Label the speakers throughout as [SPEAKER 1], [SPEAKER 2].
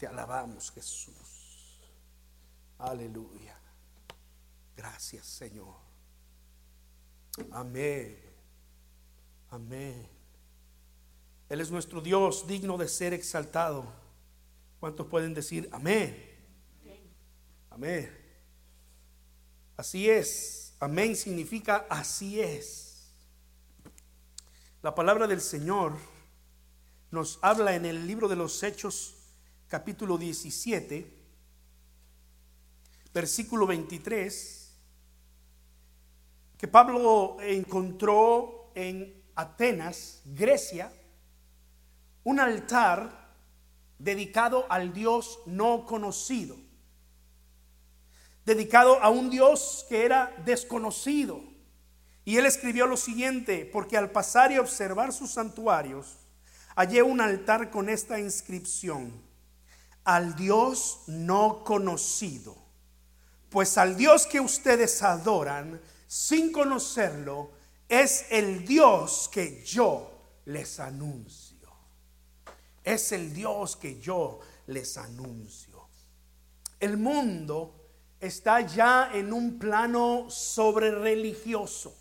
[SPEAKER 1] Te alabamos, Jesús. Aleluya. Gracias, Señor. Amén. Amén. Él es nuestro Dios digno de ser exaltado. ¿Cuántos pueden decir amén? Amén. Así es. Amén significa así es. La palabra del Señor nos habla en el libro de los Hechos capítulo 17, versículo 23, que Pablo encontró en Atenas, Grecia, un altar dedicado al Dios no conocido, dedicado a un Dios que era desconocido. Y él escribió lo siguiente, porque al pasar y observar sus santuarios, hallé un altar con esta inscripción al Dios no conocido. Pues al Dios que ustedes adoran sin conocerlo es el Dios que yo les anuncio. Es el Dios que yo les anuncio. El mundo está ya en un plano sobre religioso.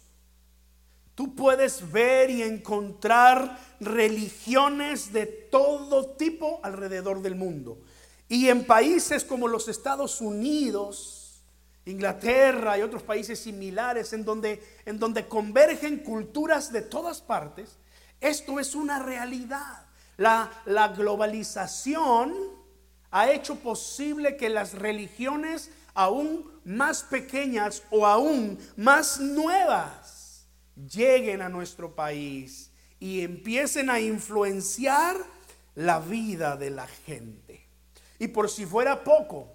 [SPEAKER 1] Tú puedes ver y encontrar religiones de todo tipo alrededor del mundo. Y en países como los Estados Unidos, Inglaterra y otros países similares en donde, en donde convergen culturas de todas partes, esto es una realidad. La, la globalización ha hecho posible que las religiones aún más pequeñas o aún más nuevas lleguen a nuestro país y empiecen a influenciar la vida de la gente. Y por si fuera poco,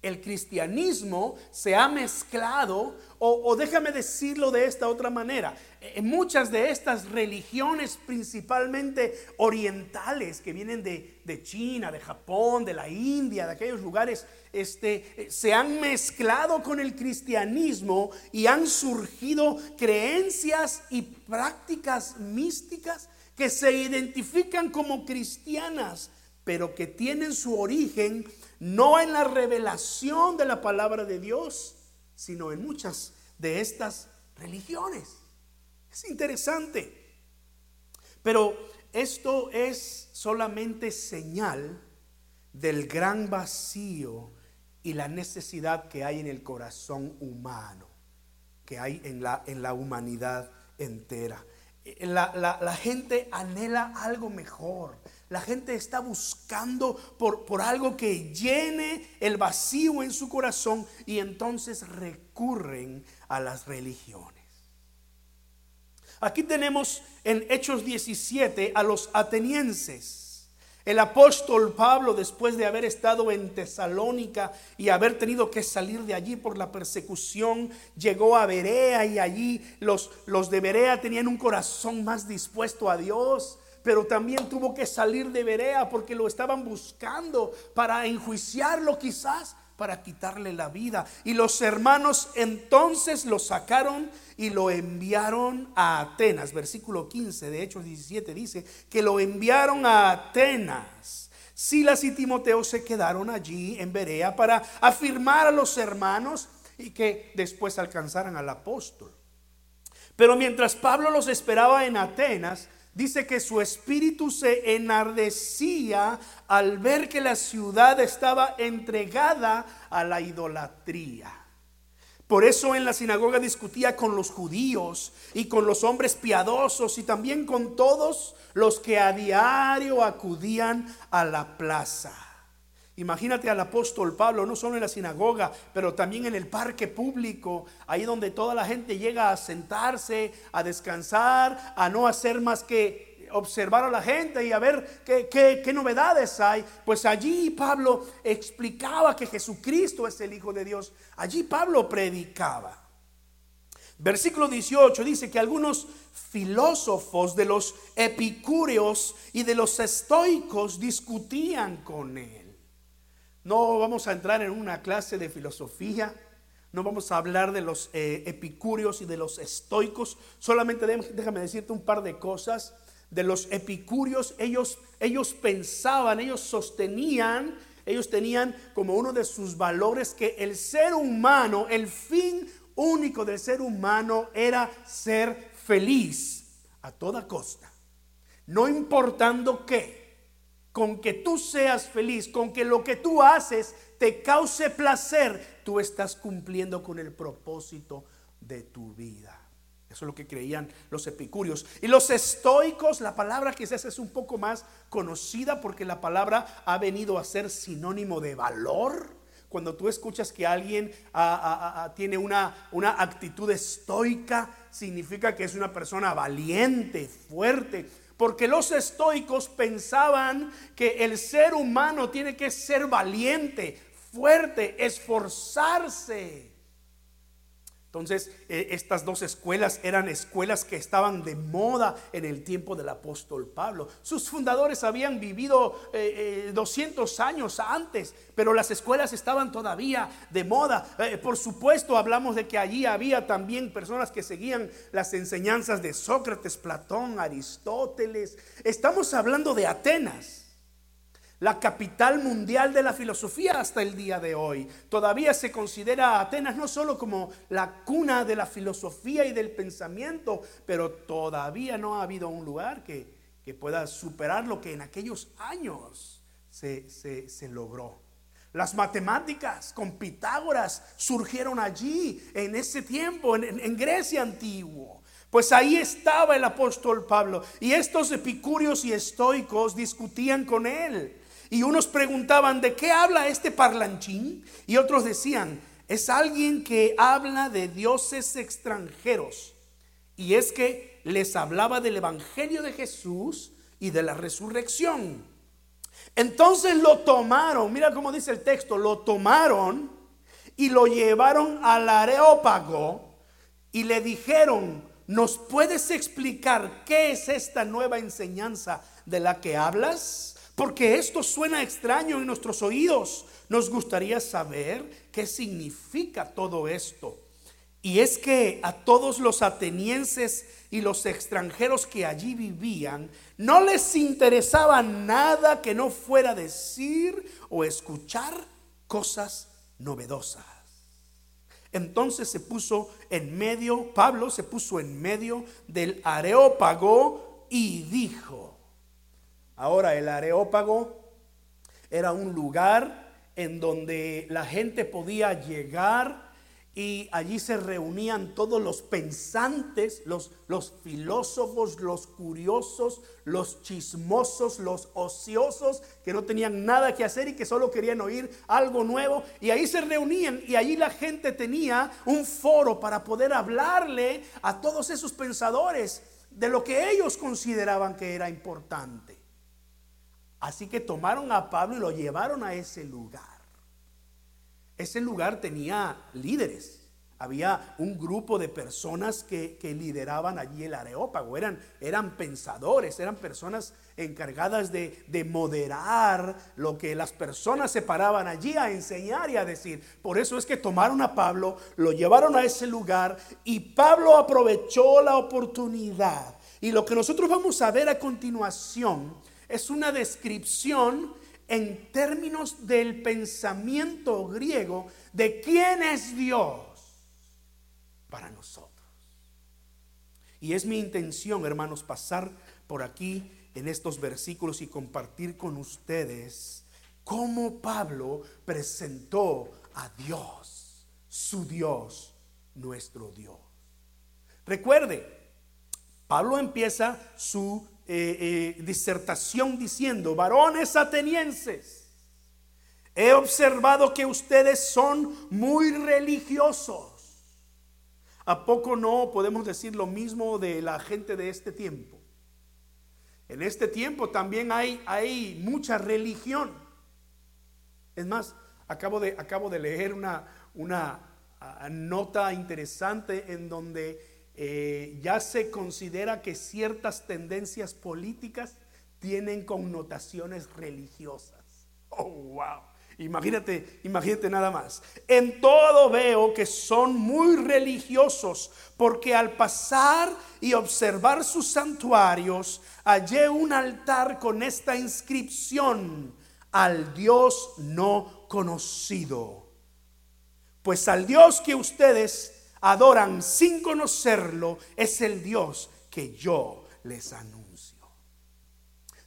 [SPEAKER 1] el cristianismo se ha mezclado, o, déjame decirlo de esta otra manera, en muchas de estas religiones principalmente orientales que vienen de, de, China, de Japón, de la India, de aquellos lugares, este, se han mezclado con el cristianismo y han surgido creencias y prácticas místicas que se identifican como cristianas pero que tienen su origen no en la revelación de la palabra de Dios, sino en muchas de estas religiones. Es interesante. Pero esto es solamente señal del gran vacío y la necesidad que hay en el corazón humano, que hay en la, humanidad entera. La, la gente anhela algo mejor. La gente está buscando por, por, algo que llene el vacío en su corazón y entonces recurren a las religiones. Aquí tenemos en Hechos 17 a los atenienses. El apóstol Pablo, después de haber estado en Tesalónica y haber tenido que salir de allí por la persecución, llegó a Berea y allí los, los de Berea tenían un corazón más dispuesto a Dios pero también tuvo que salir de Berea porque lo estaban buscando para enjuiciarlo quizás, para quitarle la vida. Y los hermanos entonces lo sacaron y lo enviaron a Atenas. Versículo 15 de Hechos 17 dice que lo enviaron a Atenas. Silas y Timoteo se quedaron allí en Berea para afirmar a los hermanos y que después alcanzaran al apóstol. Pero mientras Pablo los esperaba en Atenas, dice que su espíritu se enardecía al ver que la ciudad estaba entregada a la idolatría. Por eso en la sinagoga discutía con los judíos y con los hombres piadosos y también con todos los que a diario acudían a la plaza. Imagínate al apóstol Pablo, no solo en la sinagoga, pero también en el parque público, ahí donde toda la gente llega a sentarse, a descansar, a no hacer más que observar a la gente y a ver qué, qué, novedades hay. Pues allí Pablo explicaba que Jesucristo es el Hijo de Dios. Allí Pablo predicaba. Versículo 18 dice que algunos filósofos de los epicúreos y de los estoicos discutían con él. No vamos a entrar en una clase de filosofía, no vamos a hablar de los eh, epicúreos y de los estoicos, solamente déjame decirte un par de cosas. de los epicúreos, ellos, ellos pensaban, ellos sostenían, ellos tenían como uno de sus valores que el ser humano, el fin único del ser humano era ser feliz a toda costa. No importando qué, con que tú seas feliz, con que lo que tú haces te cause placer, tú estás cumpliendo con el propósito de tu vida. Eso es lo que creían los epicúreos. Y los estoicos, la palabra quizás es un poco más conocida porque la palabra ha venido a ser sinónimo de valor. Cuando tú escuchas que alguien tiene una, una actitud estoica, significa que es una persona valiente, fuerte. Porque los estoicos pensaban que el ser humano tiene que ser valiente, fuerte, esforzarse. Entonces, eh, estas dos escuelas eran escuelas que estaban de moda en el tiempo del apóstol Pablo. Sus fundadores habían vivido 200 eh, eh, años antes, pero las escuelas estaban todavía de moda. por supuesto, hablamos de que allí había también personas que seguían las enseñanzas de Sócrates, Platón, Aristóteles. Estamos hablando de Atenas la capital mundial de la filosofía hasta el día de hoy. Todavía se considera Atenas no solo como la cuna de la filosofía y del pensamiento, pero todavía no ha habido un lugar que, pueda superar lo que en aquellos años se, logró. Las matemáticas con Pitágoras surgieron allí, en ese tiempo, en, en Grecia antiguo. Pues ahí estaba el apóstol Pablo y estos epicúreos y estoicos discutían con él. Y unos preguntaban, ¿de qué habla este parlanchín? Y otros decían, es alguien que habla de dioses extranjeros. Y es que les hablaba del Evangelio de Jesús y de la resurrección. Entonces lo tomaron, mira cómo dice el texto, lo tomaron y lo llevaron al areópago y le dijeron, ¿nos puedes explicar qué es esta nueva enseñanza de la que hablas? Porque esto suena extraño en nuestros oídos. Nos gustaría saber qué significa todo esto. Y es que a todos los atenienses y los extranjeros que allí vivían no les interesaba nada que no fuera decir o escuchar cosas novedosas. Entonces se puso en medio, Pablo se puso en medio del areópago y dijo, Ahora, el Areópago era un lugar en donde la gente podía llegar y allí se reunían todos los pensantes, los, filósofos, los curiosos, los chismosos, los ociosos, que no tenían nada que hacer y que solo querían oír algo nuevo. Y ahí se reunían y allí la gente tenía un foro para poder hablarle a todos esos pensadores de lo que ellos consideraban que era importante. Así que tomaron a Pablo y lo llevaron a ese lugar. Ese lugar tenía líderes. Había un grupo de personas que, lideraban allí el areópago. Eran, eran pensadores, eran personas encargadas de, de, moderar lo que las personas se paraban allí a enseñar y a decir. Por eso es que tomaron a Pablo, lo llevaron a ese lugar y Pablo aprovechó la oportunidad. Y lo que nosotros vamos a ver a continuación es una descripción en términos del pensamiento griego de quién es Dios para nosotros. Y es mi intención, hermanos, pasar por aquí en estos versículos y compartir con ustedes cómo Pablo presentó a Dios, su Dios, nuestro Dios. Recuerde, Pablo empieza su eh, eh, disertación diciendo, varones atenienses, he observado que ustedes son muy religiosos. ¿A poco no podemos decir lo mismo de la gente de este tiempo? En este tiempo también hay, hay mucha religión. Es más, acabo de, acabo de leer una, una ah, nota interesante en donde eh, ya se considera que ciertas tendencias políticas tienen connotaciones religiosas. Oh, wow. Imagínate, imagínate nada más. En todo veo que son muy religiosos, porque al pasar y observar sus santuarios, hallé un altar con esta inscripción, al Dios no conocido. Pues al Dios que ustedes adoran sin conocerlo, es el Dios que yo les anuncio.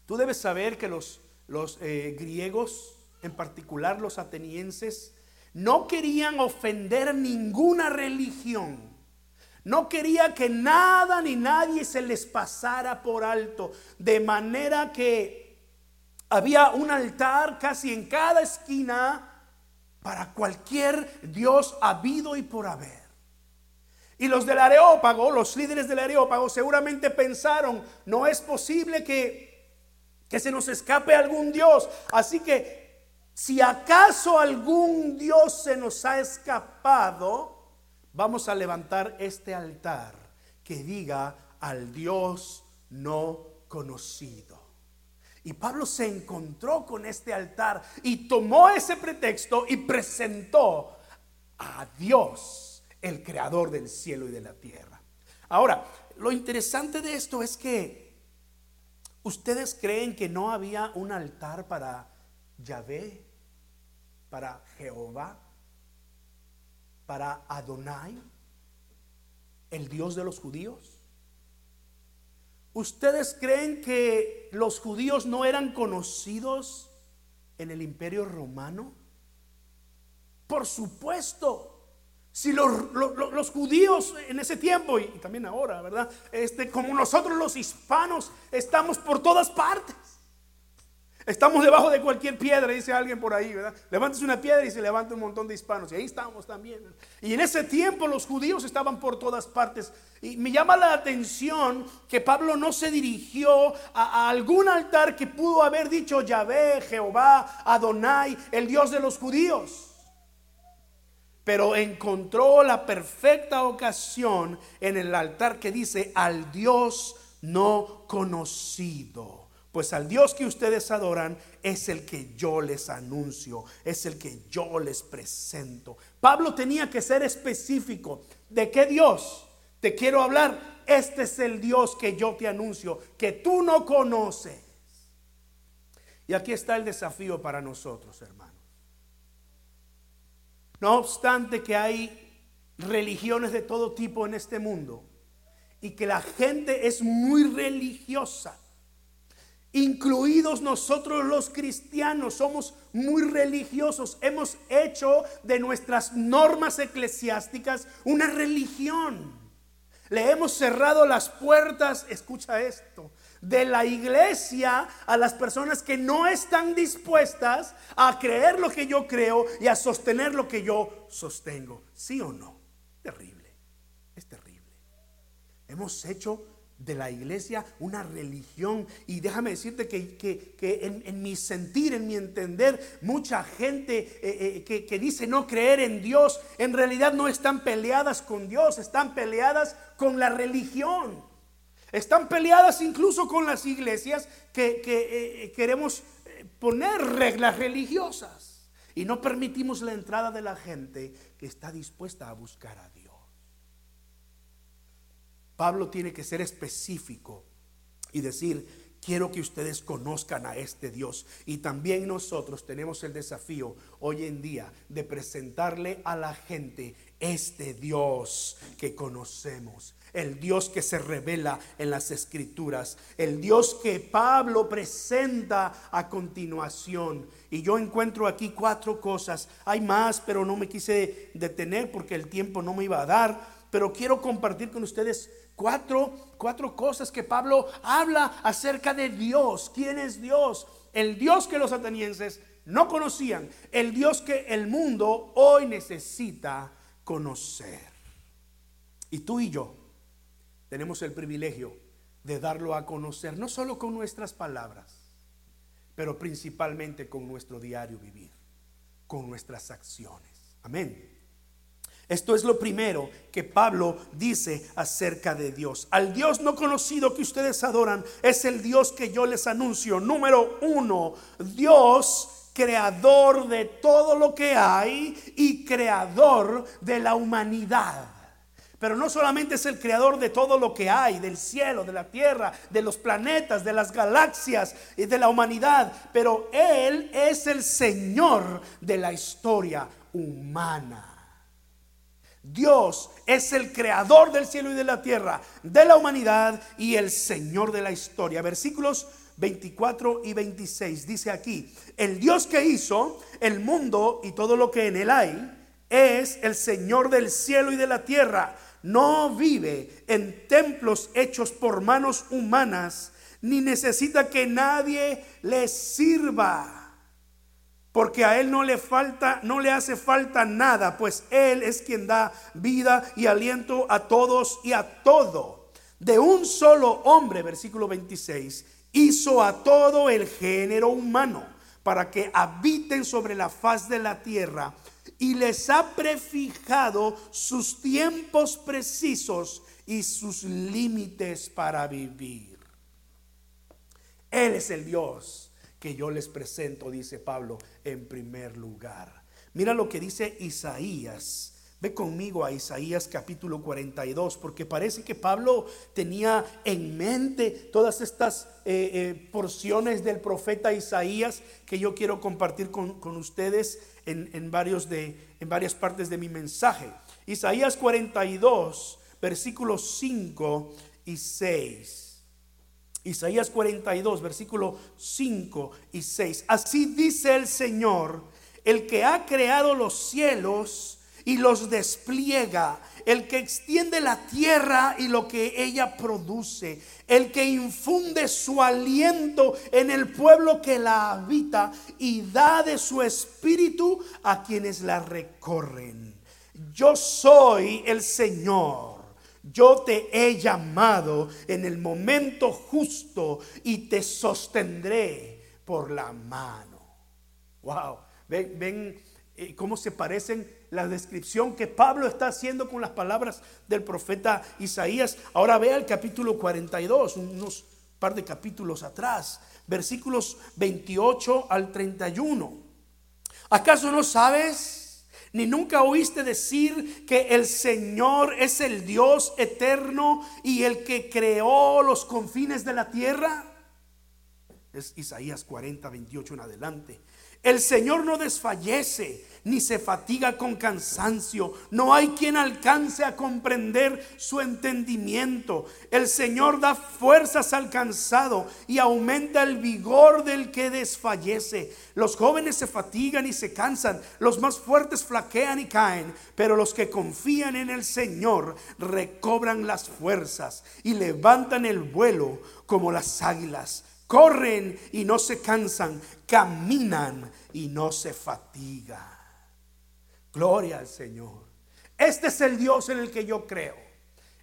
[SPEAKER 1] Tú debes saber que los, los eh, griegos en particular los atenienses, no querían ofender ninguna religión. No quería que nada ni nadie se les pasara por alto. De manera que había un altar casi en cada esquina para cualquier Dios habido y por haber. Y los del Areópago, los líderes del Areópago, seguramente pensaron, no es posible que, que se nos escape algún Dios. Así que si acaso algún Dios se nos ha escapado, vamos a levantar este altar que diga al Dios no conocido. Y Pablo se encontró con este altar y tomó ese pretexto y presentó a Dios, el creador del cielo y de la tierra. Ahora, lo interesante de esto es que ustedes creen que no había un altar para Yahvé, para Jehová, para Adonai, el Dios de los judíos? ¿Ustedes creen que los judíos no eran conocidos en el imperio romano? Por supuesto. Si los, los, judíos en ese tiempo y, también ahora, ¿verdad? Este, como nosotros los hispanos estamos por todas partes. Estamos debajo de cualquier piedra, dice alguien por ahí, ¿verdad? Levántese una piedra y se levanta un montón de hispanos. Y ahí estamos también. Y en ese tiempo los judíos estaban por todas partes. Y me llama la atención que Pablo no se dirigió a, a algún altar que pudo haber dicho Yahvé, Jehová, Adonai, el Dios de los judíos. Pero encontró la perfecta ocasión en el altar que dice al Dios no conocido. Pues al Dios que ustedes adoran es el que yo les anuncio, es el que yo les presento. Pablo tenía que ser específico. ¿De qué Dios te quiero hablar? Este es el Dios que yo te anuncio, que tú no conoces. Y aquí está el desafío para nosotros, hermanos. No obstante que hay religiones de todo tipo en este mundo y que la gente es muy religiosa incluidos nosotros los cristianos, somos muy religiosos, hemos hecho de nuestras normas eclesiásticas una religión. Le hemos cerrado las puertas, escucha esto, de la iglesia a las personas que no están dispuestas a creer lo que yo creo y a sostener lo que yo sostengo. ¿Sí o no? Terrible, es terrible. Hemos hecho de la iglesia una religión. Y déjame decirte que, en, mi sentir, en mi entender, mucha gente eh, eh, que, dice no creer en Dios, en realidad no están peleadas con Dios, están peleadas con la religión. Están peleadas incluso con las iglesias que, eh, queremos poner reglas religiosas. Y no permitimos la entrada de la gente que está dispuesta a buscar a Dios. Pablo tiene que ser específico y decir, quiero que ustedes conozcan a este Dios. Y también nosotros tenemos el desafío hoy en día de presentarle a la gente este Dios que conocemos. El Dios que se revela en las escrituras. El Dios que Pablo presenta a continuación. Y yo encuentro aquí cuatro cosas. Hay más, pero no me quise detener porque el tiempo no me iba a dar. Pero quiero compartir con ustedes Cuatro, cuatro cosas que Pablo habla acerca de Dios. ¿Quién es Dios? El Dios que los atenienses no conocían. El Dios que el mundo hoy necesita conocer. Y tú y yo tenemos el privilegio de darlo a conocer, no solo con nuestras palabras, pero principalmente con nuestro diario vivir, con nuestras acciones. Amén. Esto es lo primero que Pablo dice acerca de Dios. Al Dios no conocido que ustedes adoran es el Dios que yo les anuncio. Número uno, Dios creador de todo lo que hay y creador de la humanidad. Pero no solamente es el creador de todo lo que hay, del cielo, de la tierra, de los planetas, de las galaxias y de la humanidad, pero Él es el Señor de la historia humana. Dios es el creador del cielo y de la tierra, de la humanidad y el Señor de la historia. Versículos 24 y 26 dice aquí, el Dios que hizo el mundo y todo lo que en él hay es el Señor del cielo y de la tierra no vive en templos hechos por manos humanas, ni necesita que nadie le sirva. Porque a él no le falta, no le hace falta nada, pues él es quien da vida y aliento a todos y a todo. De un solo hombre, versículo 26, hizo a todo el género humano para que habiten sobre la faz de la tierra y les ha prefijado sus tiempos precisos y sus límites para vivir. Él es el Dios que yo les presento, dice Pablo, en primer lugar. Mira lo que dice Isaías Ve conmigo a Isaías capítulo 42, porque parece que Pablo tenía en mente todas estas eh, eh, porciones del profeta Isaías que yo quiero compartir con, ustedes en, varios de, en varias partes de mi mensaje. Isaías 42, versículos 5 y 6. Isaías 42, versículo 5 y 6. Así dice el Señor, el que ha creado los cielos y los despliega, el que extiende la tierra y lo que ella produce, el que infunde su aliento en el pueblo que la habita y da de su espíritu a quienes la recorren. Yo soy el Señor. Yo te he llamado en el momento justo y te sostendré por la mano. Wow, ven, eh, cómo se parecen la descripción que Pablo está haciendo con las palabras del profeta Isaías. Ahora vea el capítulo 42, unos par de capítulos atrás, versículos 28 al 31. ¿Acaso no sabes? Ni nunca oíste decir que el Señor es el Dios eterno y el que creó los confines de la tierra. Es Isaías 40, 28 en adelante. El Señor no desfallece ni se fatiga con cansancio. No hay quien alcance a comprender su entendimiento. El Señor da fuerzas al cansado y aumenta el vigor del que desfallece. Los jóvenes se fatigan y se cansan, los más fuertes flaquean y caen, pero los que confían en el Señor recobran las fuerzas y levantan el vuelo como las águilas corren y no se cansan, caminan y no se fatigan. Gloria al Señor. Este es el Dios en el que yo creo.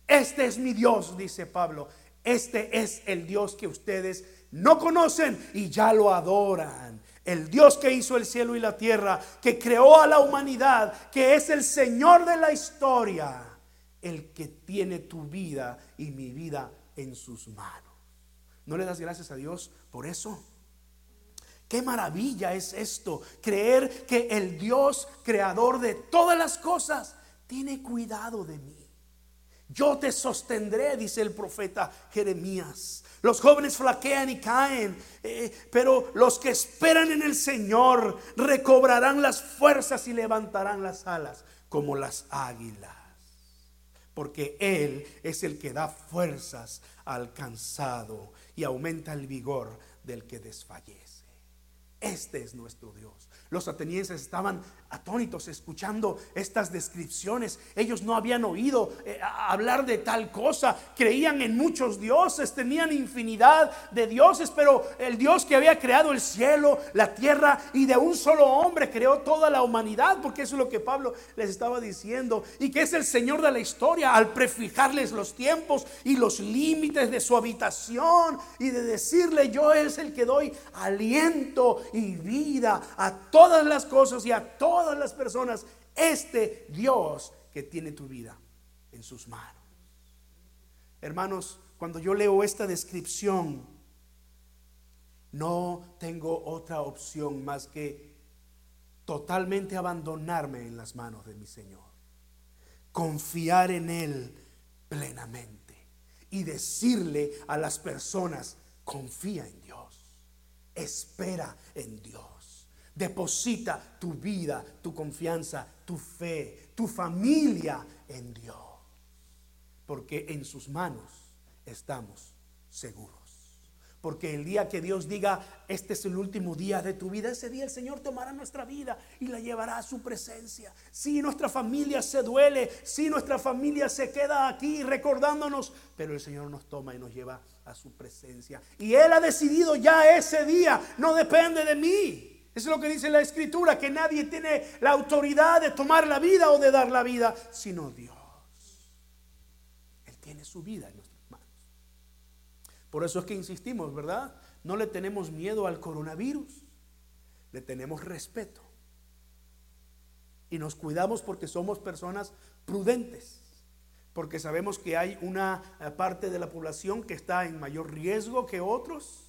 [SPEAKER 1] Este es mi Dios, dice Pablo. Este es el Dios que ustedes no conocen y ya lo adoran. El Dios que hizo el cielo y la tierra, que creó a la humanidad, que es el Señor de la historia, el que tiene tu vida y mi vida en sus manos. ¿No le das gracias a Dios por eso? Qué maravilla es esto, creer que el Dios creador de todas las cosas tiene cuidado de mí. Yo te sostendré, dice el profeta Jeremías. Los jóvenes flaquean y caen, eh, pero los que esperan en el Señor recobrarán las fuerzas y levantarán las alas como las águilas. Porque Él es el que da fuerzas al cansado y aumenta el vigor del que desfallece. Este es nuestro Dios. Los atenienses estaban atónitos escuchando estas descripciones. Ellos no habían oído eh, hablar de tal cosa. Creían en muchos dioses, tenían infinidad de dioses, pero el Dios que había creado el cielo, la tierra y de un solo hombre creó toda la humanidad, porque eso es lo que Pablo les estaba diciendo, y que es el Señor de la historia al prefijarles los tiempos y los límites de su habitación y de decirle, yo es el que doy aliento y vida a todas las cosas y a todas las personas este Dios que tiene tu vida en sus manos. Hermanos, cuando yo leo esta descripción No tengo otra opción más que totalmente abandonarme en las manos de mi Señor. Confiar en Él plenamente y decirle a las personas, confía en Dios, espera en Dios, deposita tu vida, tu confianza, tu fe, tu familia en Dios, porque en sus manos estamos seguros. Porque el día que Dios diga, este es el último día de tu vida, ese día el Señor tomará nuestra vida y la llevará a su presencia. Si nuestra familia se duele, si nuestra familia se queda aquí recordándonos, pero el Señor nos toma y nos lleva a su presencia. Y Él ha decidido ya ese día, no depende de mí. Eso es lo que dice la Escritura, que nadie tiene la autoridad de tomar la vida o de dar la vida, sino Dios. Él tiene su vida en por eso es que insistimos, ¿verdad? No le tenemos miedo al coronavirus, le tenemos respeto. Y nos cuidamos porque somos personas prudentes, porque sabemos que hay una eh, parte de la población que está en mayor riesgo que otros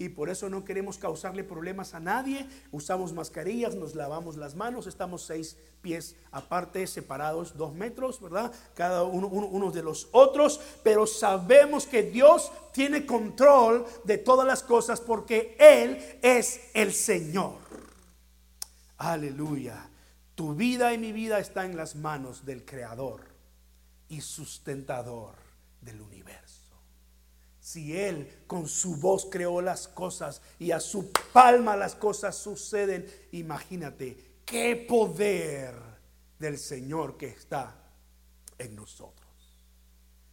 [SPEAKER 1] y por eso no queremos causarle problemas a nadie. Usamos mascarillas, nos lavamos las manos, estamos seis pies aparte, separados dos metros, ¿verdad? Cada uno, de los otros, pero sabemos que Dios tiene control de todas las cosas porque Él es el Señor. Aleluya. Tu vida y mi vida está en las manos del Creador y sustentador del universo. Si Él con su voz creó las cosas y a su palma las cosas suceden, imagínate qué poder del Señor que está en nosotros.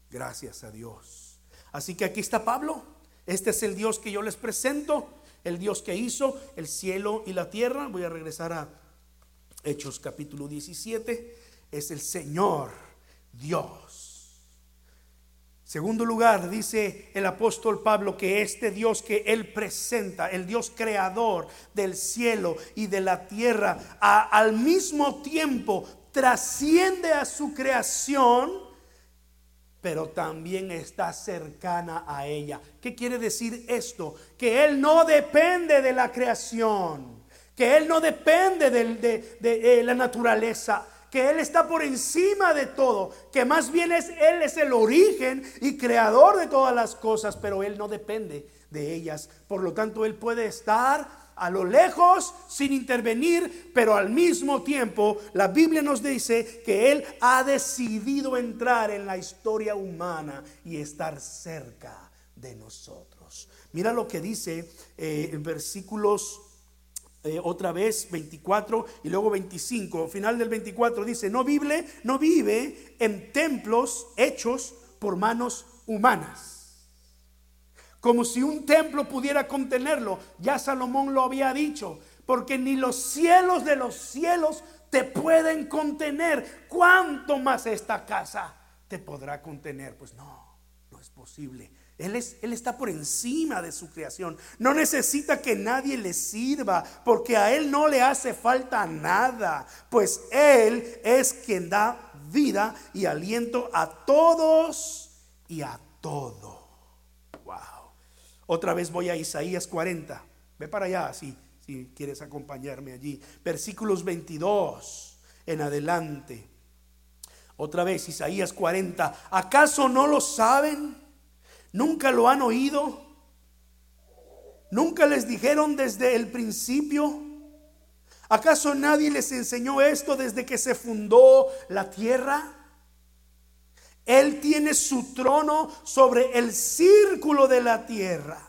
[SPEAKER 1] Gracias a Dios. Así que aquí está Pablo. Este es el Dios que yo les presento, el Dios que hizo el cielo y la tierra. Voy a regresar a Hechos capítulo 17. Es el Señor Dios Segundo lugar, dice el apóstol Pablo que este Dios que él presenta, el Dios creador del cielo y de la tierra, al mismo tiempo trasciende a su creación, pero también está cercana a ella. ¿Qué quiere decir esto? Que él no depende de la creación, que él no depende de, de la naturaleza que Él está por encima de todo, que más bien es Él es el origen y creador de todas las cosas, pero Él no depende de ellas. Por lo tanto, Él puede estar a lo lejos sin intervenir, pero al mismo tiempo la Biblia nos dice que Él ha decidido entrar en la historia humana y estar cerca de nosotros. Mira lo que dice eh, en versículos eh, otra vez 24 y luego 25. Final del 24 dice, no vive, no vive en templos hechos por manos humanas. Como si un templo pudiera contenerlo. Ya Salomón lo había dicho. Porque ni los cielos de los cielos te pueden contener. ¿Cuánto más esta casa te podrá contener? Pues no, no es posible. Él, es, él, está por encima de su creación. No necesita que nadie le sirva, porque a Él no le hace falta nada, pues Él es quien da vida y aliento a todos y a todo. Wow. Otra vez voy a Isaías 40. Ve para allá si, si quieres acompañarme allí. Versículos 22 en adelante. Otra vez Isaías 40. ¿Acaso no lo saben? ¿Nunca lo han oído? ¿Nunca les dijeron desde el principio? ¿Acaso nadie les enseñó esto desde que se fundó la tierra? Él tiene su trono sobre el círculo de la tierra,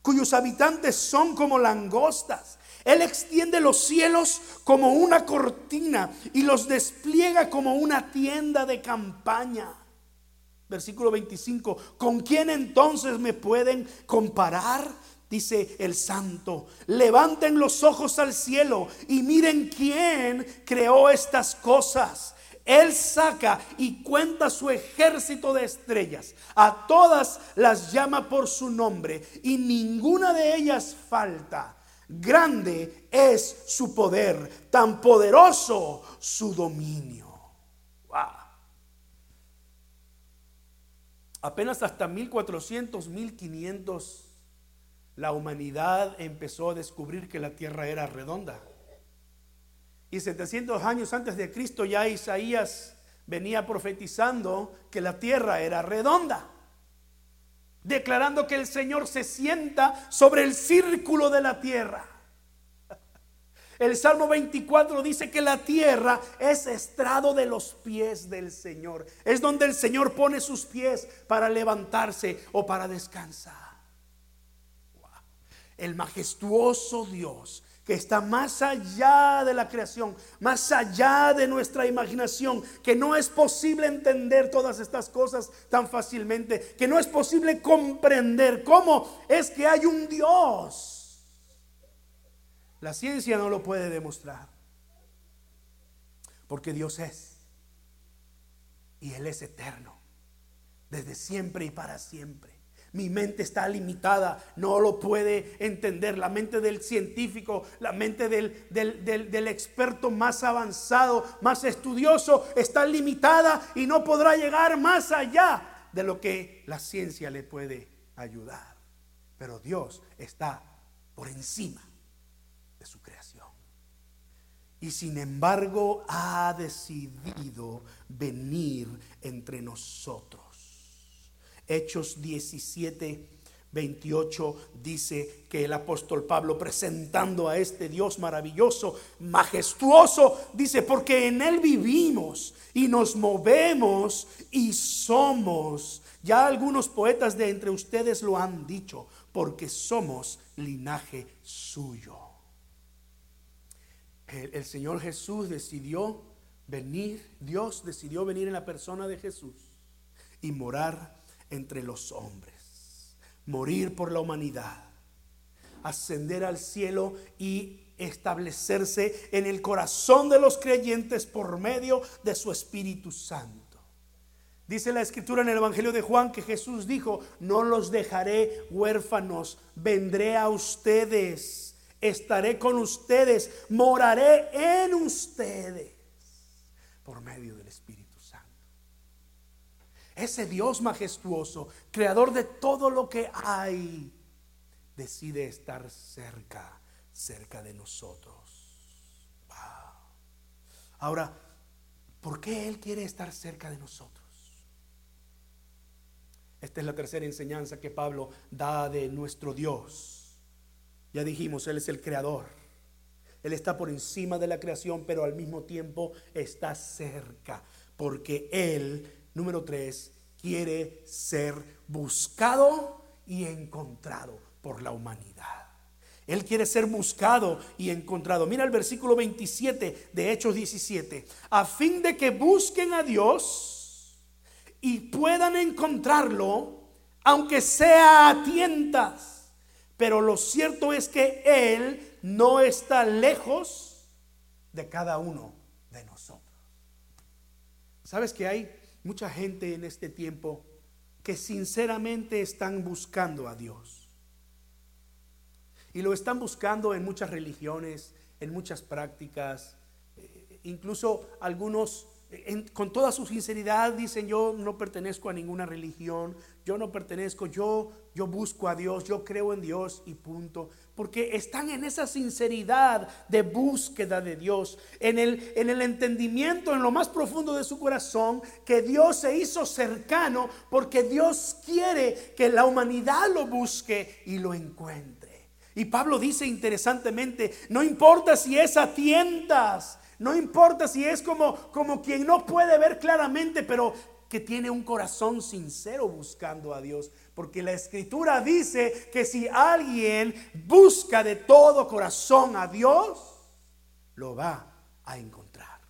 [SPEAKER 1] cuyos habitantes son como langostas. Él extiende los cielos como una cortina y los despliega como una tienda de campaña. Versículo 25, ¿con quién entonces me pueden comparar? Dice el santo, levanten los ojos al cielo y miren quién creó estas cosas. Él saca y cuenta su ejército de estrellas. A todas las llama por su nombre y ninguna de ellas falta. Grande es su poder, tan poderoso su dominio. Apenas hasta 1400, 1500 la humanidad empezó a descubrir que la tierra era redonda. Y 700 años antes de Cristo ya Isaías venía profetizando que la tierra era redonda, declarando que el Señor se sienta sobre el círculo de la tierra. El Salmo 24 dice que la tierra es estrado de los pies del Señor. Es donde el Señor pone sus pies para levantarse o para descansar. El majestuoso Dios que está más allá de la creación, más allá de nuestra imaginación, que no es posible entender todas estas cosas tan fácilmente, que no es posible comprender cómo es que hay un Dios. La ciencia no lo puede demostrar, porque Dios es, y Él es eterno, desde siempre y para siempre. Mi mente está limitada, no lo puede entender. La mente del científico, la mente del, del, experto más avanzado, más estudioso, está limitada y no podrá llegar más allá de lo que la ciencia le puede ayudar. Pero Dios está por encima su creación. Y sin embargo ha decidido venir entre nosotros Hechos 17, 28 dice que el apóstol Pablo presentando a este Dios maravilloso, majestuoso, dice, porque en Él vivimos y nos movemos y somos. Ya algunos poetas de entre ustedes lo han dicho, porque somos linaje suyo. El, Señor Jesús decidió venir, Dios decidió venir en la persona de Jesús y morar entre los hombres, morir por la humanidad, ascender al cielo y establecerse en el corazón de los creyentes por medio de su Espíritu Santo. Dice la escritura en el Evangelio de Juan que Jesús dijo, no los dejaré huérfanos, vendré a ustedes, estaré con ustedes, moraré en ustedes por medio del Espíritu. Ese Dios majestuoso, creador de todo lo que hay, decide estar cerca, cerca de nosotros. Ahora, ¿por qué Él quiere estar cerca de nosotros? Esta es la tercera enseñanza que Pablo da de nuestro Dios. Ya dijimos, Él es el creador. Él está por encima de la creación, pero al mismo tiempo está cerca, porque Él Número tres, quiere ser buscado y encontrado por la humanidad. Él quiere ser buscado y encontrado. Mira el versículo 27 de Hechos 17. A fin de que busquen a Dios y puedan encontrarlo, aunque sea a tientas. Pero lo cierto es que Él no está lejos de cada uno de nosotros. ¿Sabes que hay mucha gente en este tiempo que sinceramente están buscando a Dios. Y lo están buscando en muchas religiones, en muchas prácticas, eh, incluso algunos con toda su sinceridad dicen yo no pertenezco a ninguna religión, yo no pertenezco, yo yo busco a Dios, yo creo en Dios y punto, porque están en esa sinceridad de búsqueda de Dios, en el en el entendimiento en lo más profundo de su corazón que Dios se hizo cercano porque Dios quiere que la humanidad lo busque y lo encuentre. Y Pablo dice interesantemente, no importa si es a tientas, no importa si es como, como quien no puede ver claramente, pero que tiene un corazón sincero buscando a Dios. Porque la escritura dice que si alguien busca de todo corazón a Dios, lo va a encontrar.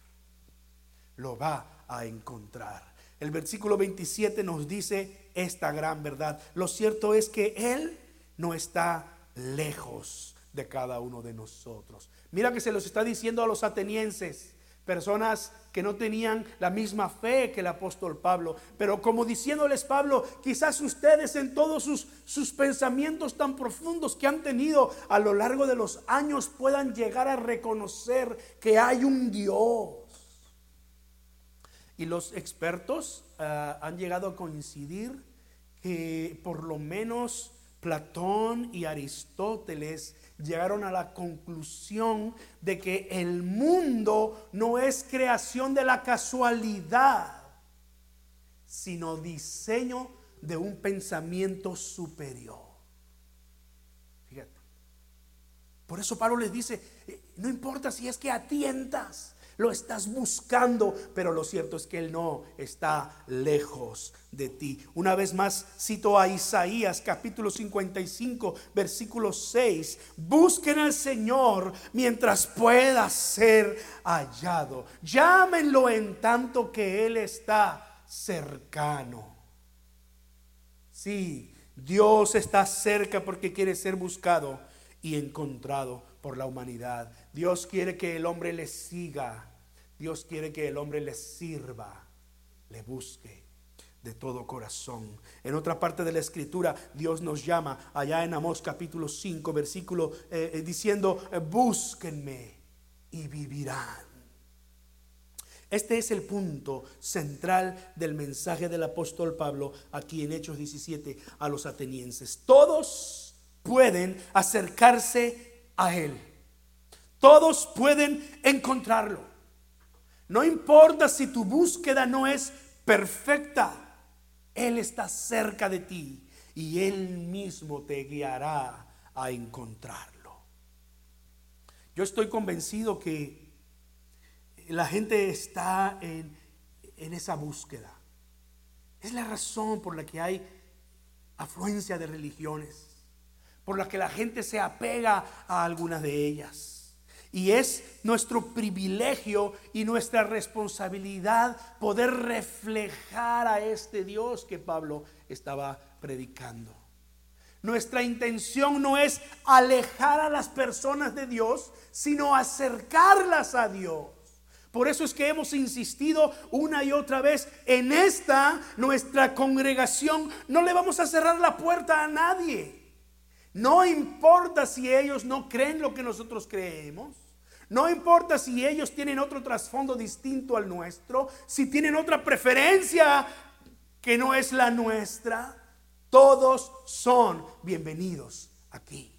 [SPEAKER 1] Lo va a encontrar. El versículo 27 nos dice esta gran verdad. Lo cierto es que Él no está lejos de cada uno de nosotros. Mira que se los está diciendo a los atenienses, personas que no tenían la misma fe que el apóstol Pablo, pero como diciéndoles Pablo, quizás ustedes en todos sus, sus pensamientos tan profundos que han tenido a lo largo de los años puedan llegar a reconocer que hay un Dios. Y los expertos ah, han llegado a coincidir que por lo menos Platón y Aristóteles llegaron a la conclusión de que el mundo no es creación de la casualidad, sino diseño de un pensamiento superior. Fíjate. Por eso Pablo les dice, eh, no importa si es que atientas, lo estás buscando, pero lo cierto es que Él no está lejos de ti. Una vez más cito a Isaías capítulo 55, versículo 6. Busquen al Señor mientras pueda ser hallado. Llámenlo en tanto que Él está cercano. Sí, Dios está cerca porque quiere ser buscado y encontrado por la humanidad. Dios quiere que el hombre le siga. Dios quiere que el hombre le sirva, le busque de todo corazón. En otra parte de la escritura, Dios nos llama allá en Amós capítulo 5, versículo eh, eh, diciendo, eh, búsquenme y vivirán. Este es el punto central del mensaje del apóstol Pablo aquí en Hechos 17 a los atenienses. Todos pueden acercarse a Él. Todos pueden encontrarlo. No importa si tu búsqueda no es perfecta, Él está cerca de ti y Él mismo te guiará a encontrarlo. Yo estoy convencido que la gente está en, esa búsqueda. Es la razón por la que hay afluencia de religiones por la que la gente se apega a algunas de ellas. Y es nuestro privilegio y nuestra responsabilidad poder reflejar a este Dios que Pablo estaba predicando. Nuestra intención no es alejar a las personas de Dios, sino acercarlas a Dios. Por eso es que hemos insistido una y otra vez en esta, nuestra congregación, no le vamos a cerrar la puerta a nadie. No importa si ellos no creen lo que nosotros creemos. No importa si ellos tienen otro trasfondo distinto al nuestro, si tienen otra preferencia que no es la nuestra. Todos son bienvenidos aquí.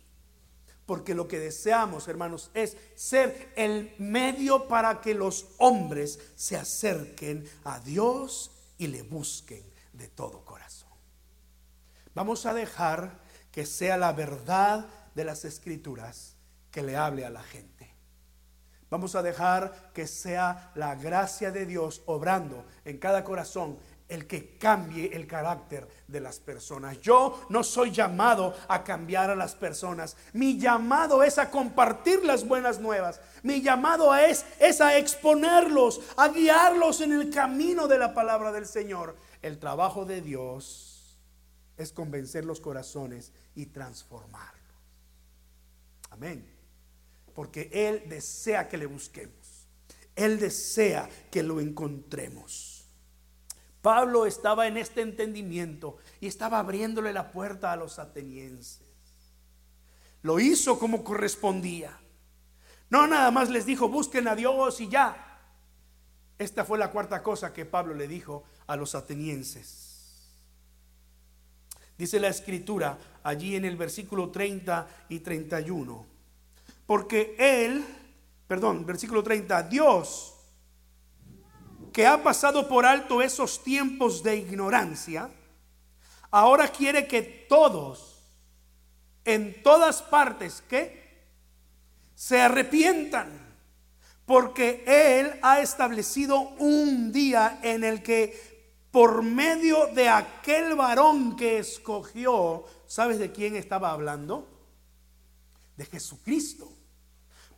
[SPEAKER 1] Porque lo que deseamos, hermanos, es ser el medio para que los hombres se acerquen a Dios y le busquen de todo corazón. Vamos a dejar que sea la verdad de las escrituras que le hable a la gente. Vamos a dejar que sea la gracia de Dios obrando en cada corazón el que cambie el carácter de las personas. Yo no soy llamado a cambiar a las personas. Mi llamado es a compartir las buenas nuevas. Mi llamado es, es a exponerlos, a guiarlos en el camino de la palabra del Señor. El trabajo de Dios es convencer los corazones y transformarlos. Amén. Porque Él desea que le busquemos. Él desea que lo encontremos. Pablo estaba en este entendimiento y estaba abriéndole la puerta a los atenienses. Lo hizo como correspondía. No nada más les dijo, busquen a Dios y ya. Esta fue la cuarta cosa que Pablo le dijo a los atenienses. Dice la escritura allí en el versículo 30 y 31. Porque Él, perdón, versículo 30, Dios, que ha pasado por alto esos tiempos de ignorancia, ahora quiere que todos, en todas partes, que se arrepientan. Porque Él ha establecido un día en el que por medio de aquel varón que escogió, ¿sabes de quién estaba hablando? De Jesucristo.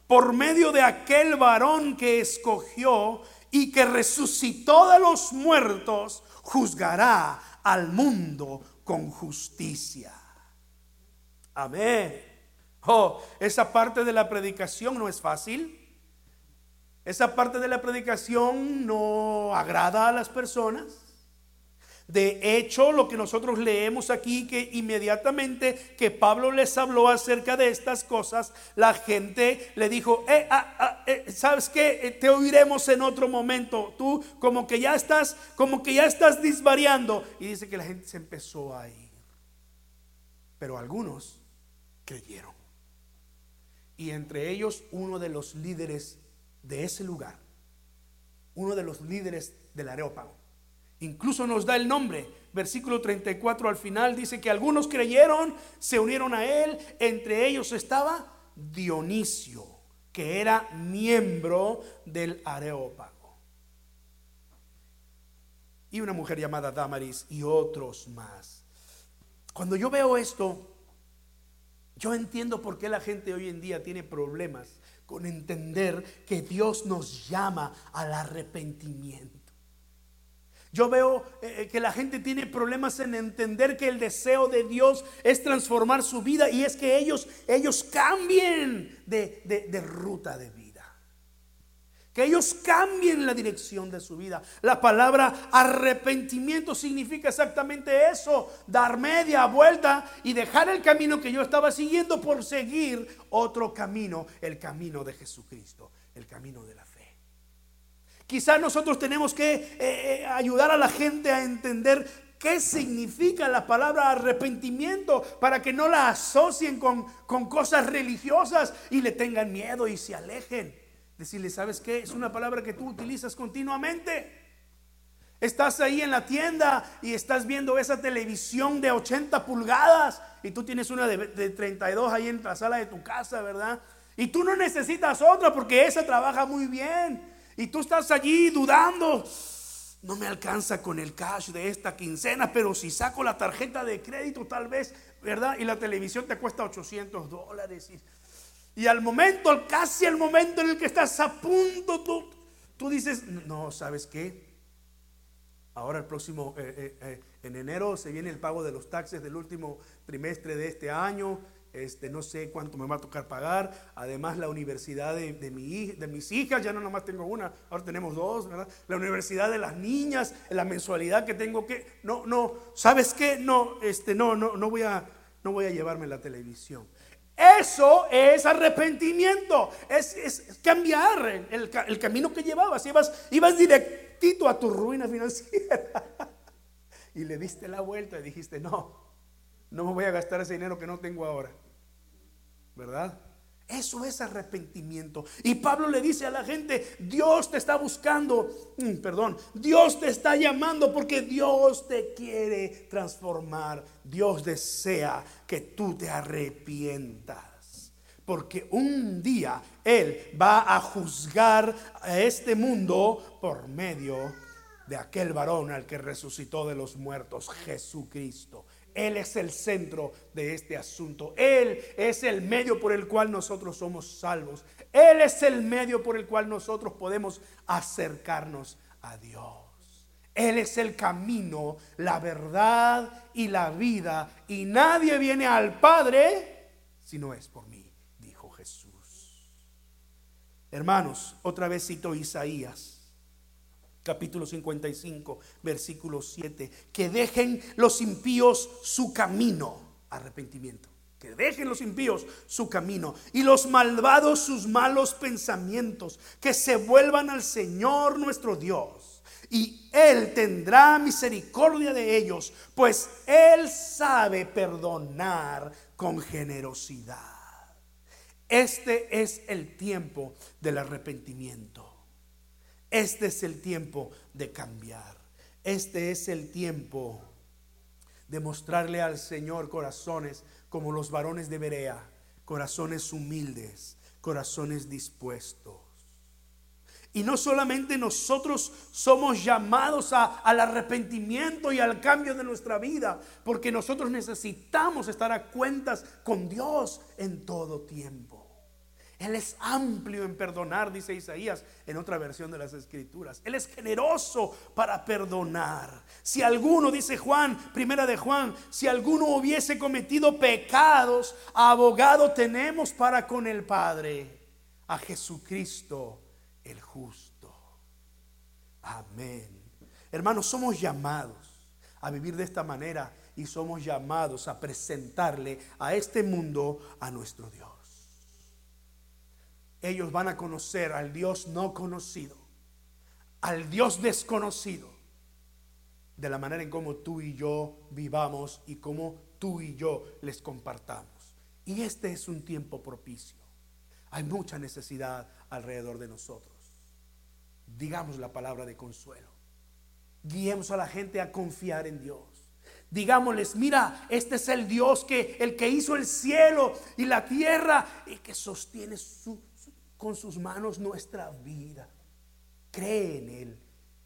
[SPEAKER 1] Por medio de aquel varón que escogió y que resucitó de los muertos, juzgará al mundo con justicia. Amén. Oh, esa parte de la predicación no es fácil. Esa parte de la predicación no agrada a las personas. De hecho, lo que nosotros leemos aquí, que inmediatamente que Pablo les habló acerca de estas cosas, la gente le dijo, eh, ah, ah, eh, ¿sabes qué? Eh, te oiremos en otro momento. Tú como que ya estás, como que ya estás disvariando. Y dice que la gente se empezó a ir. pero algunos creyeron. Y entre ellos uno de los líderes de ese lugar, uno de los líderes del Areópago. Incluso nos da el nombre, versículo 34 al final dice que algunos creyeron, se unieron a él, entre ellos estaba Dionisio, que era miembro del Areópago. Y una mujer llamada Damaris y otros más. Cuando yo veo esto, yo entiendo por qué la gente hoy en día tiene problemas con entender que Dios nos llama al arrepentimiento. Yo veo eh, eh, que la gente tiene problemas en entender que el deseo de Dios es transformar su vida y es que ellos, ellos cambien de, de ruta de vida que ellos cambien la dirección de su vida. La palabra arrepentimiento significa exactamente eso, dar media vuelta y dejar el camino que yo estaba siguiendo por seguir otro camino, el camino de Jesucristo, el camino de la fe. Quizás nosotros tenemos que eh, eh, ayudar a la gente a entender qué significa la palabra arrepentimiento para que no la asocien con, con cosas religiosas y le tengan miedo y se alejen. Decirle, ¿sabes qué? Es una palabra que tú utilizas continuamente. Estás ahí en la tienda y estás viendo esa televisión de 80 pulgadas y tú tienes una de, 32 ahí en la sala de tu casa, ¿verdad? Y tú no necesitas otra porque esa trabaja muy bien. Y tú estás allí dudando, no me alcanza con el cash de esta quincena, pero si saco la tarjeta de crédito tal vez, ¿verdad? Y la televisión te cuesta 800 dólares. Y, y al momento, casi al momento en el que estás a punto, tú, tú dices, no, ¿sabes qué? Ahora el próximo, eh, eh, eh, en enero se viene el pago de los taxes del último trimestre de este año. Este, no sé cuánto me va a tocar pagar. Además, la universidad de, mi, de mis hijas, ya no nomás tengo una, ahora tenemos dos, ¿verdad? La universidad de las niñas, la mensualidad que tengo que. No, no, ¿sabes qué? No, este, no, no, no voy a, no voy a llevarme la televisión. Eso es arrepentimiento, es, cambiar el, camino que llevabas. Ibas, ibas directito a tu ruina financiera. Y le diste la vuelta y dijiste, no, no me voy a gastar ese dinero que no tengo ahora. ¿Verdad? Eso es arrepentimiento. Y Pablo le dice a la gente, Dios te está buscando, mm, perdón, Dios te está llamando porque Dios te quiere transformar. Dios desea que tú te arrepientas. Porque un día Él va a juzgar a este mundo por medio de aquel varón al que resucitó de los muertos, Jesucristo. Él es el centro de este asunto. Él es el medio por el cual nosotros somos salvos. Él es el medio por el cual nosotros podemos acercarnos a Dios. Él es el camino, la verdad y la vida. Y nadie viene al Padre si no es por mí, dijo Jesús. Hermanos, otra vez cito Isaías capítulo 55, versículo 7, que dejen los impíos su camino, arrepentimiento, que dejen los impíos su camino y los malvados sus malos pensamientos, que se vuelvan al Señor nuestro Dios. Y Él tendrá misericordia de ellos, pues Él sabe perdonar con generosidad. Este es el tiempo del arrepentimiento. Este es el tiempo de cambiar. Este es el tiempo de mostrarle al Señor corazones como los varones de Berea, corazones humildes, corazones dispuestos. Y no solamente nosotros somos llamados al arrepentimiento y al cambio de nuestra vida, porque nosotros necesitamos estar a cuentas con Dios en todo tiempo. Él es amplio en perdonar, dice Isaías en otra versión de las escrituras. Él es generoso para perdonar. Si alguno, dice Juan, primera de Juan, si alguno hubiese cometido pecados, abogado tenemos para con el Padre, a Jesucristo el justo. Amén. Hermanos, somos llamados a vivir de esta manera y somos llamados a presentarle a este mundo a nuestro Dios ellos van a conocer al Dios no conocido, al Dios desconocido, de la manera en cómo tú y yo vivamos y cómo tú y yo les compartamos. Y este es un tiempo propicio. Hay mucha necesidad alrededor de nosotros. Digamos la palabra de consuelo. Guiemos a la gente a confiar en Dios. Digámosles, mira, este es el Dios que el que hizo el cielo y la tierra y que sostiene con sus manos nuestra vida. Cree en él,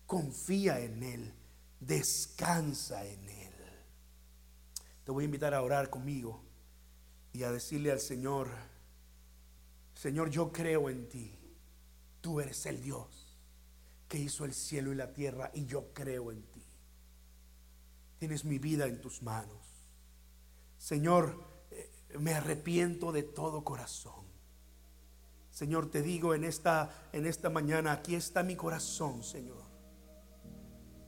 [SPEAKER 1] confía en él, descansa en él. Te voy a invitar a orar conmigo y a decirle al Señor, Señor, yo creo en ti. Tú eres el Dios que hizo el cielo y la tierra y yo creo en ti. Tienes mi vida en tus manos. Señor, eh, me arrepiento de todo corazón. Señor, te digo en esta en esta mañana, aquí está mi corazón, Señor.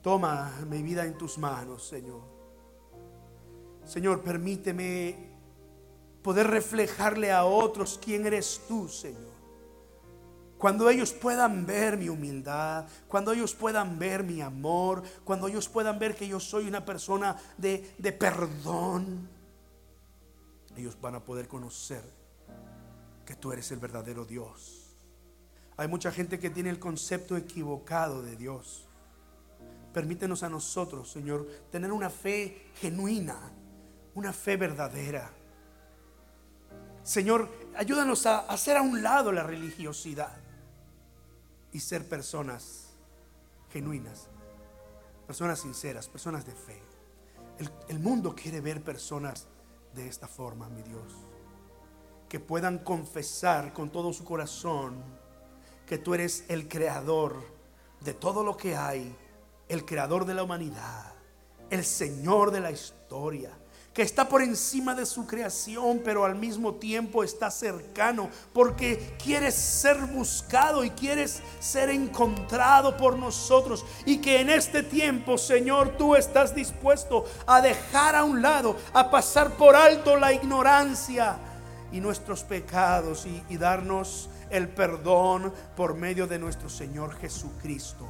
[SPEAKER 1] Toma mi vida en tus manos, Señor. Señor, permíteme poder reflejarle a otros quién eres tú, Señor. Cuando ellos puedan ver mi humildad, cuando ellos puedan ver mi amor, cuando ellos puedan ver que yo soy una persona de, de perdón, ellos van a poder conocer que tú eres el verdadero Dios. Hay mucha gente que tiene el concepto equivocado de Dios. Permítenos a nosotros, Señor, tener una fe genuina una fe verdadera. Señor, ayúdanos a hacer a un lado la religiosidad y ser personas genuinas, personas sinceras, personas de fe. El, mundo quiere ver personas de esta forma, mi Dios, que puedan confesar con todo su corazón que tú eres el creador de todo lo que hay, el creador de la humanidad, el Señor de la historia que está por encima de su creación, pero al mismo tiempo está cercano, porque quieres ser buscado y quieres ser encontrado por nosotros. Y que en este tiempo, Señor, tú estás dispuesto a dejar a un lado, a pasar por alto la ignorancia y nuestros pecados y, darnos el perdón por medio de nuestro Señor Jesucristo,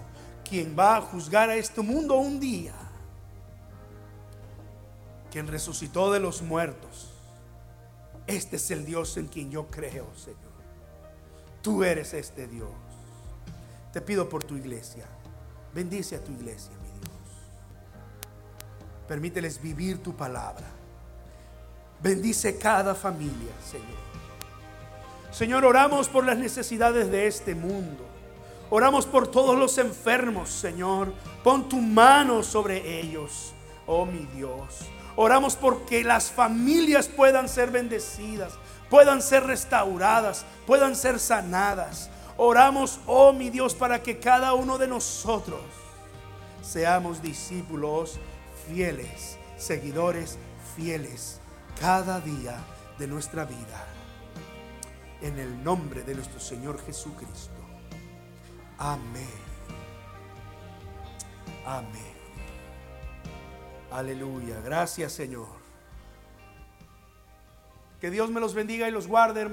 [SPEAKER 1] quien va a juzgar a este mundo un día quien resucitó de los muertos. Este es el Dios en quien yo creo, Señor. Tú eres este Dios. Te pido por tu iglesia. Bendice a tu iglesia, mi Dios. Permíteles vivir tu palabra. Bendice cada familia, Señor. Señor, oramos por las necesidades de este mundo. Oramos por todos los enfermos, Señor. Pon tu mano sobre ellos, oh mi Dios. Oramos porque las familias puedan ser bendecidas, puedan ser restauradas, puedan ser sanadas. Oramos, oh mi Dios, para que cada uno de nosotros seamos discípulos fieles, seguidores fieles cada día de nuestra vida. En el nombre de nuestro Señor Jesucristo. Amén. Amén. Aleluya. Gracias, Señor. Que Dios me los bendiga y los guarde,